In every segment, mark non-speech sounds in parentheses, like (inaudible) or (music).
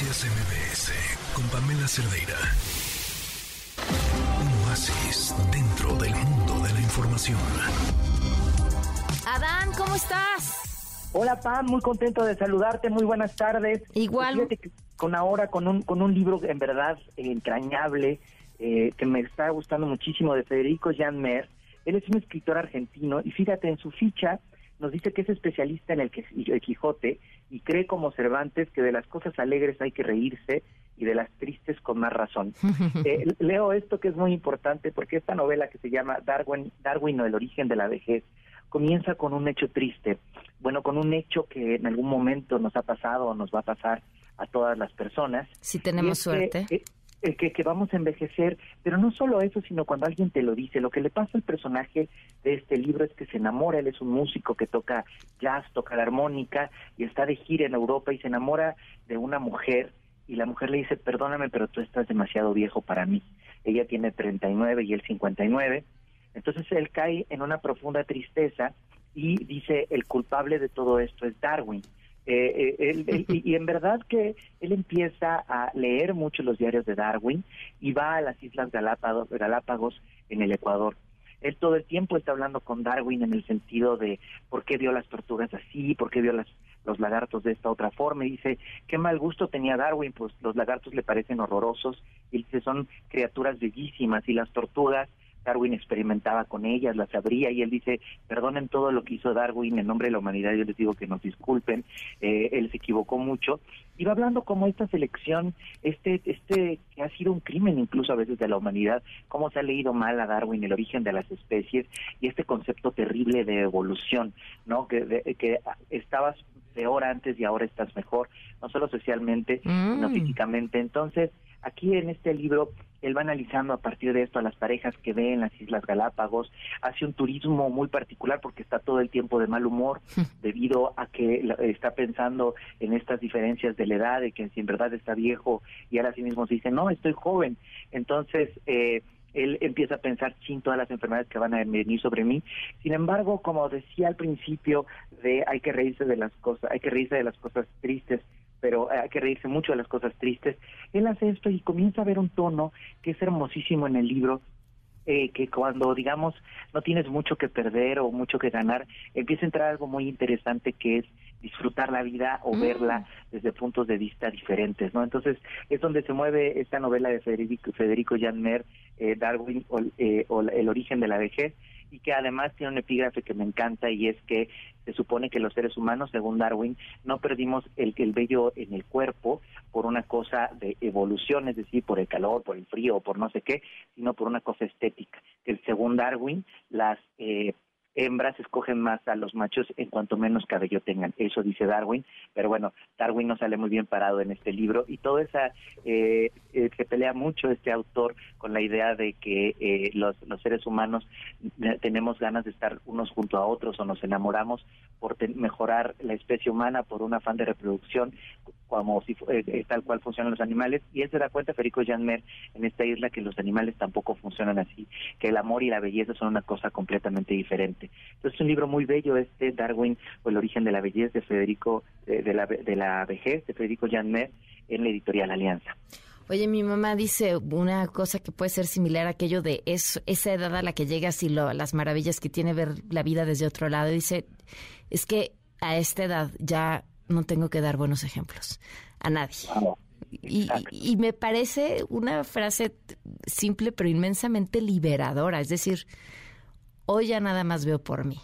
Noticias MBS con Pamela Cerdeira. Un oasis dentro del mundo de la información. Adán, ¿cómo estás? Hola Pam, muy contento de saludarte, muy buenas tardes. Igual. Pues fíjate que con ahora, con un, con un libro en verdad entrañable, eh, que me está gustando muchísimo, de Federico Jan Mer. Él es un escritor argentino y fíjate, en su ficha nos dice que es especialista en el, Quijote y cree como Cervantes que de las cosas alegres hay que reírse y de las tristes con más razón. (laughs) Eh, leo esto que es muy importante porque esta novela que se llama Darwin, Darwin o el origen de la vejez comienza con un hecho triste, bueno, con un hecho que en algún momento nos ha pasado o nos va a pasar a todas las personas. Si tenemos suerte. Eh, eh, que, vamos a envejecer, pero no solo eso, sino cuando alguien te lo dice. Lo que le pasa al personaje de este libro es que se enamora, él es un músico que toca jazz, toca la armónica y está de gira en Europa y se enamora de una mujer y la mujer le dice, perdóname, pero tú estás demasiado viejo para mí. Ella tiene 39 y él 59. Entonces él cae en una profunda tristeza y dice, el culpable de todo esto es Darwin eh, eh y, en verdad que él empieza a leer mucho los diarios de Darwin y va a las Islas Galápagos, Galápagos en el Ecuador. Él todo el tiempo está hablando con Darwin en el sentido de por qué vio las tortugas así, por qué vio las, los lagartos de esta otra forma. Y dice, qué mal gusto tenía Darwin, pues los lagartos le parecen horrorosos. Y dice, son criaturas bellísimas y las tortugas Darwin experimentaba con ellas, las abría y él dice, perdonen todo lo que hizo Darwin en nombre de la humanidad, yo les digo que nos disculpen, eh, él se equivocó mucho. Y va hablando como esta selección, este, este que ha sido un crimen incluso a veces de la humanidad, cómo se ha leído mal a Darwin el origen de las especies y este concepto terrible de evolución, ¿no? Que, que estabas peor antes y ahora estás mejor, no solo socialmente, sino mm. físicamente. Entonces, aquí en este libro él va analizando a partir de esto a las parejas que ve en las Islas Galápagos, hace un turismo muy particular porque está todo el tiempo de mal humor debido a que está pensando en estas diferencias de la edad, de que si en verdad está viejo y ahora sí mismo se dice, no, estoy joven. Entonces, eh, él empieza a pensar sin todas las enfermedades que van a venir sobre mí. Sin embargo, como decía al principio, de hay que reírse de las cosas, hay que reírse de las cosas tristes pero hay que reírse mucho de las cosas tristes. Él hace esto y comienza a ver un tono que es hermosísimo en el libro, eh, que cuando, digamos, no tienes mucho que perder o mucho que ganar, empieza a entrar algo muy interesante que es disfrutar la vida o mm. verla desde puntos de vista diferentes, ¿no? Entonces es donde se mueve esta novela de Federico, Federico Janmer, eh, Darwin eh, o El origen de la vejez, y que además tiene un epígrafe que me encanta y es que se supone que los seres humanos, según Darwin, no perdimos el, el vello en el cuerpo por una cosa de evolución, es decir, por el calor, por el frío o por no sé qué, sino por una cosa estética. Que según Darwin, las eh, hembras escogen más a los machos en cuanto menos cabello tengan. Eso dice Darwin, pero bueno, Darwin no sale muy bien parado en este libro y todo esa eh, eh, se pelea mucho este autor con la idea de que eh, los, los seres humanos tenemos ganas de estar unos junto a otros o nos enamoramos por mejorar la especie humana por un afán de reproducción como si tal cual funcionan los animales y él se da cuenta Federico Janmer en esta isla que los animales tampoco funcionan así que el amor y la belleza son una cosa completamente diferente entonces es un libro muy bello este Darwin o el origen de la belleza de Federico de, la, de la vejez de Federico Janmer en la editorial Alianza Oye, mi mamá dice una cosa que puede ser similar a aquello de es, esa edad a la que llegas y lo, las maravillas que tiene ver la vida desde otro lado. Dice, es que a esta edad ya no tengo que dar buenos ejemplos a nadie. y, y, me parece una frase simple pero inmensamente liberadora. Es decir, hoy ya nada más veo por mí.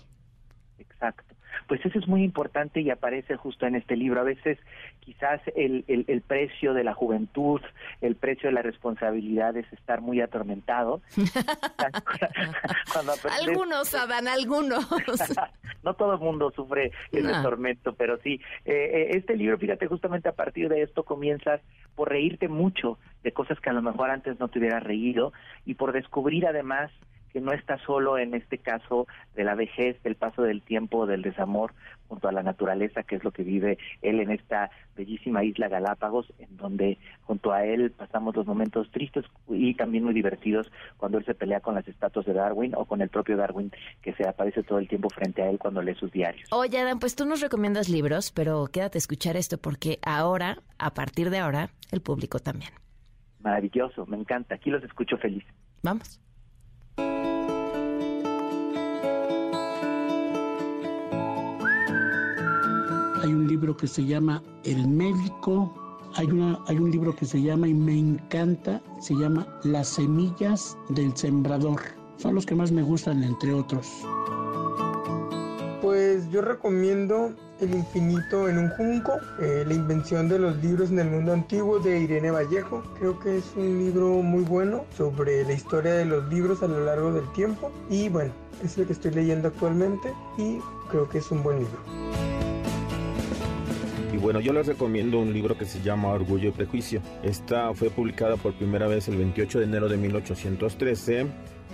Exacto pues eso es muy importante y aparece justo en este libro. A veces quizás el, el, precio de la juventud, el precio de la responsabilidad es estar muy atormentado. (laughs) algunos, Adán, algunos. (laughs) no todo el mundo sufre ese tormento, pero sí. Eh, eh, este libro, fíjate, justamente a partir de esto comienzas por reírte mucho de cosas que a lo mejor antes no te hubieras reído y por descubrir además que no está solo en este caso de la vejez, del paso del tiempo, del desamor junto a la naturaleza, que es lo que vive él en esta bellísima isla Galápagos, en donde junto a él pasamos los momentos tristes y también muy divertidos cuando él se pelea con las estatuas de Darwin o con el propio Darwin que se aparece todo el tiempo frente a él cuando lee sus diarios. Oye, Adam, pues tú nos recomiendas libros, pero quédate a escuchar esto porque ahora, a partir de ahora, el público también. Maravilloso, me encanta. Aquí los escucho feliz. Vamos. Hay un libro que se llama El médico. Hay, un libro que se llama, y me encanta, se llama Las semillas del sembrador. Son los que más me gustan, entre otros. Pues yo recomiendo El infinito en un junco, eh, la invención de los libros en el mundo antiguo de Irene Vallejo. Creo que es un libro muy bueno sobre la historia de los libros a lo largo del tiempo. Y bueno, es el que estoy leyendo actualmente y creo que es un buen libro. Bueno, yo les recomiendo un libro que se llama Orgullo y Prejuicio. Esta fue publicada por primera vez el 28 de enero de 1813.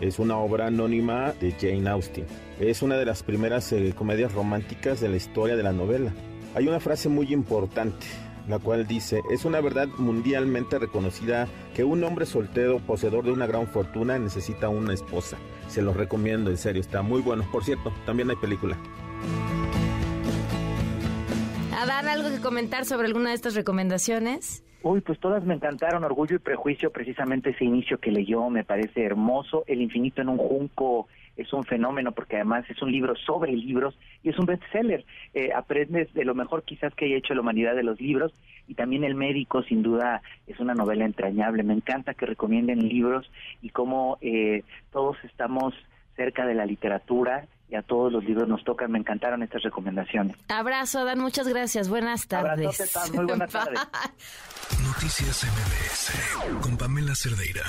Es una obra anónima de Jane Austen. Es una de las primeras eh, comedias románticas de la historia de la novela. Hay una frase muy importante, la cual dice, es una verdad mundialmente reconocida que un hombre soltero poseedor de una gran fortuna necesita una esposa. Se los recomiendo, en serio, está muy bueno. Por cierto, también hay película. Adán, ¿algo que comentar sobre alguna de estas recomendaciones? Uy, pues todas me encantaron. Orgullo y Prejuicio, precisamente ese inicio que leyó me parece hermoso. El infinito en un junco es un fenómeno porque además es un libro sobre libros y es un bestseller. Eh, aprendes de lo mejor quizás que haya hecho la humanidad de los libros y también El médico sin duda es una novela entrañable. Me encanta que recomienden libros y cómo eh, todos estamos cerca de la literatura y a todos los libros nos tocan. Me encantaron estas recomendaciones. Abrazo, Adán, muchas gracias. Buenas tardes. Abrazote, Muy buenas (laughs) tardes. Noticias MBS con Pamela Cerdeira.